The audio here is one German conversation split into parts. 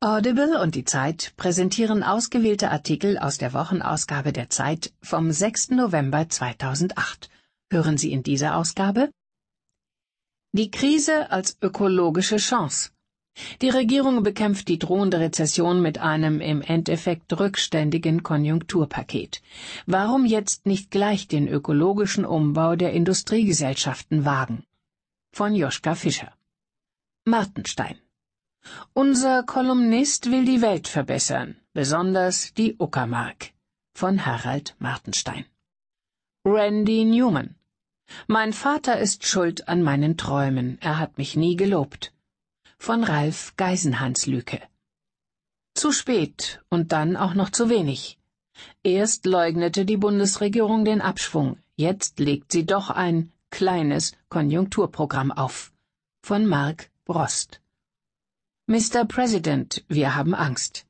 Audible und die Zeit präsentieren ausgewählte Artikel aus der Wochenausgabe der Zeit vom 6. November 2008. Hören Sie in dieser Ausgabe Die Krise als ökologische Chance. Die Regierung bekämpft die drohende Rezession mit einem im Endeffekt rückständigen Konjunkturpaket. Warum jetzt nicht gleich den ökologischen Umbau der Industriegesellschaften wagen? Von Joschka Fischer. Martenstein unser Kolumnist will die Welt verbessern, besonders die Uckermark. Von Harald Martenstein. Randy Newman. Mein Vater ist schuld an meinen Träumen, er hat mich nie gelobt. Von Ralf Geisenhans Lüke. Zu spät und dann auch noch zu wenig. Erst leugnete die Bundesregierung den Abschwung, jetzt legt sie doch ein kleines Konjunkturprogramm auf. Von Mark Brost. Mr. President, wir haben Angst.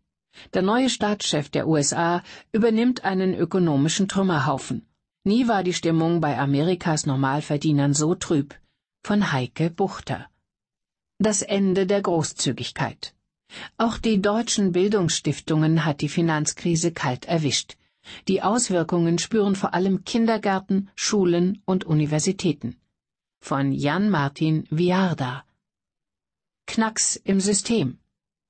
Der neue Staatschef der USA übernimmt einen ökonomischen Trümmerhaufen. Nie war die Stimmung bei Amerikas Normalverdienern so trüb. Von Heike Buchter. Das Ende der Großzügigkeit. Auch die deutschen Bildungsstiftungen hat die Finanzkrise kalt erwischt. Die Auswirkungen spüren vor allem Kindergärten, Schulen und Universitäten. Von Jan Martin Viarda. Knacks im System.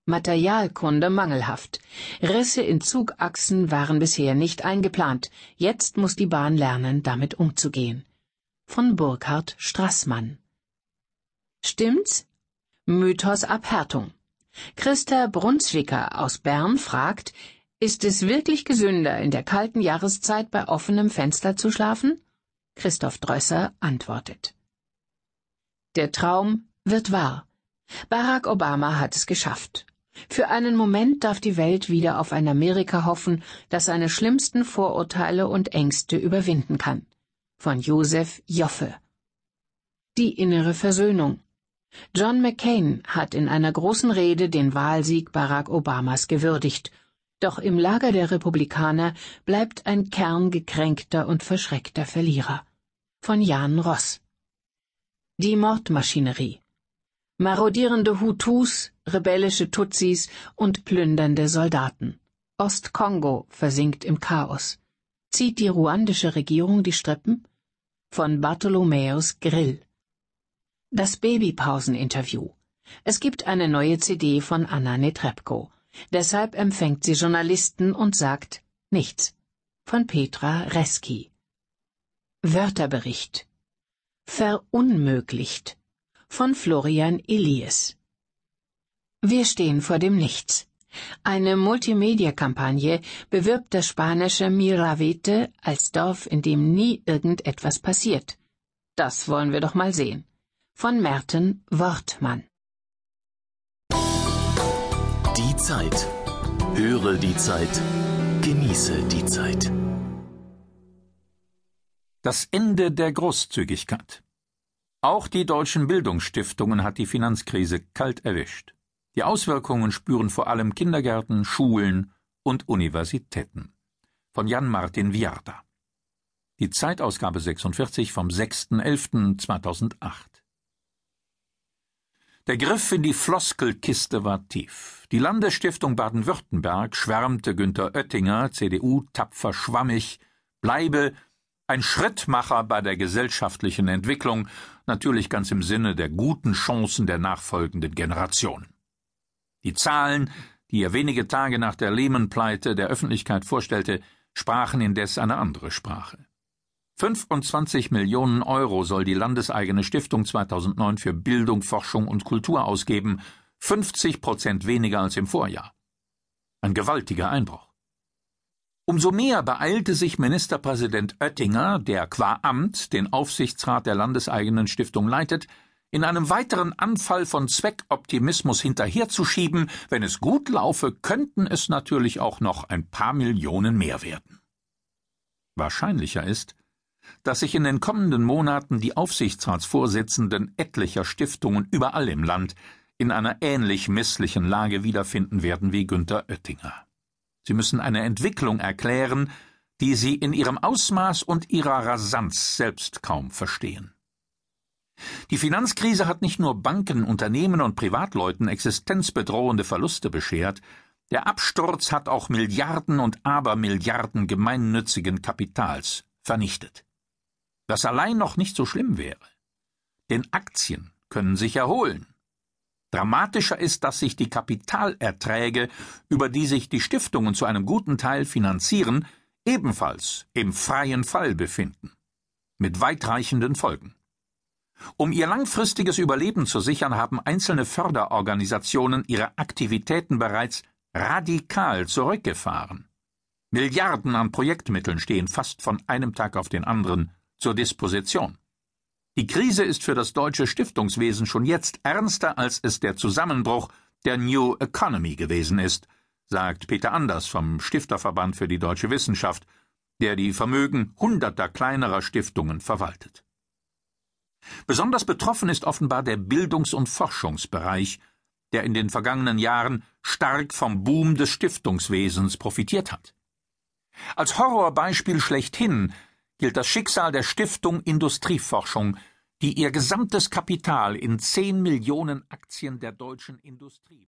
Materialkunde mangelhaft. Risse in Zugachsen waren bisher nicht eingeplant. Jetzt muss die Bahn lernen, damit umzugehen. Von Burkhard Strassmann. Stimmt's? Mythos Abhärtung. Christa Brunswicker aus Bern fragt, ist es wirklich gesünder, in der kalten Jahreszeit bei offenem Fenster zu schlafen? Christoph Drösser antwortet. Der Traum wird wahr. Barack Obama hat es geschafft. Für einen Moment darf die Welt wieder auf ein Amerika hoffen, das seine schlimmsten Vorurteile und Ängste überwinden kann. Von Josef Joffe. Die innere Versöhnung. John McCain hat in einer großen Rede den Wahlsieg Barack Obamas gewürdigt, doch im Lager der Republikaner bleibt ein Kern gekränkter und verschreckter Verlierer. Von Jan Ross. Die Mordmaschinerie marodierende Hutus, rebellische Tutsis und plündernde Soldaten. Ostkongo versinkt im Chaos. Zieht die ruandische Regierung die Strippen? Von Bartholomäus Grill. Das Babypauseninterview. Es gibt eine neue CD von Anna Netrebko. Deshalb empfängt sie Journalisten und sagt nichts. Von Petra Reski. Wörterbericht. Verunmöglicht von Florian Elias. Wir stehen vor dem Nichts. Eine Multimedia-Kampagne bewirbt das spanische Miravete als Dorf, in dem nie irgendetwas passiert. Das wollen wir doch mal sehen. Von Merten Wortmann. Die Zeit. Höre die Zeit. Genieße die Zeit. Das Ende der Großzügigkeit. Auch die deutschen Bildungsstiftungen hat die Finanzkrise kalt erwischt. Die Auswirkungen spüren vor allem Kindergärten, Schulen und Universitäten. Von Jan Martin Viarda. Die Zeitausgabe 46 vom 6.11.2008. Der Griff in die Floskelkiste war tief. Die Landesstiftung Baden-Württemberg schwärmte Günter Oettinger, CDU, tapfer schwammig, bleibe ein Schrittmacher bei der gesellschaftlichen Entwicklung, natürlich ganz im Sinne der guten Chancen der nachfolgenden Generation. Die Zahlen, die er wenige Tage nach der Lehman-Pleite der Öffentlichkeit vorstellte, sprachen indes eine andere Sprache. 25 Millionen Euro soll die landeseigene Stiftung 2009 für Bildung, Forschung und Kultur ausgeben, 50 Prozent weniger als im Vorjahr. Ein gewaltiger Einbruch. Umso mehr beeilte sich Ministerpräsident Oettinger, der qua Amt den Aufsichtsrat der landeseigenen Stiftung leitet, in einem weiteren Anfall von Zweckoptimismus hinterherzuschieben, wenn es gut laufe, könnten es natürlich auch noch ein paar Millionen mehr werden. Wahrscheinlicher ist, dass sich in den kommenden Monaten die Aufsichtsratsvorsitzenden etlicher Stiftungen überall im Land in einer ähnlich misslichen Lage wiederfinden werden wie Günther Oettinger. Sie müssen eine Entwicklung erklären, die Sie in ihrem Ausmaß und ihrer Rasanz selbst kaum verstehen. Die Finanzkrise hat nicht nur Banken, Unternehmen und Privatleuten existenzbedrohende Verluste beschert, der Absturz hat auch Milliarden und Abermilliarden gemeinnützigen Kapitals vernichtet. Was allein noch nicht so schlimm wäre. Denn Aktien können sich erholen. Dramatischer ist, dass sich die Kapitalerträge, über die sich die Stiftungen zu einem guten Teil finanzieren, ebenfalls im freien Fall befinden. Mit weitreichenden Folgen. Um ihr langfristiges Überleben zu sichern, haben einzelne Förderorganisationen ihre Aktivitäten bereits radikal zurückgefahren. Milliarden an Projektmitteln stehen fast von einem Tag auf den anderen zur Disposition. Die Krise ist für das deutsche Stiftungswesen schon jetzt ernster, als es der Zusammenbruch der New Economy gewesen ist, sagt Peter Anders vom Stifterverband für die deutsche Wissenschaft, der die Vermögen hunderter kleinerer Stiftungen verwaltet. Besonders betroffen ist offenbar der Bildungs- und Forschungsbereich, der in den vergangenen Jahren stark vom Boom des Stiftungswesens profitiert hat. Als Horrorbeispiel schlechthin gilt das Schicksal der Stiftung Industrieforschung, die ihr gesamtes Kapital in zehn Millionen Aktien der deutschen Industrie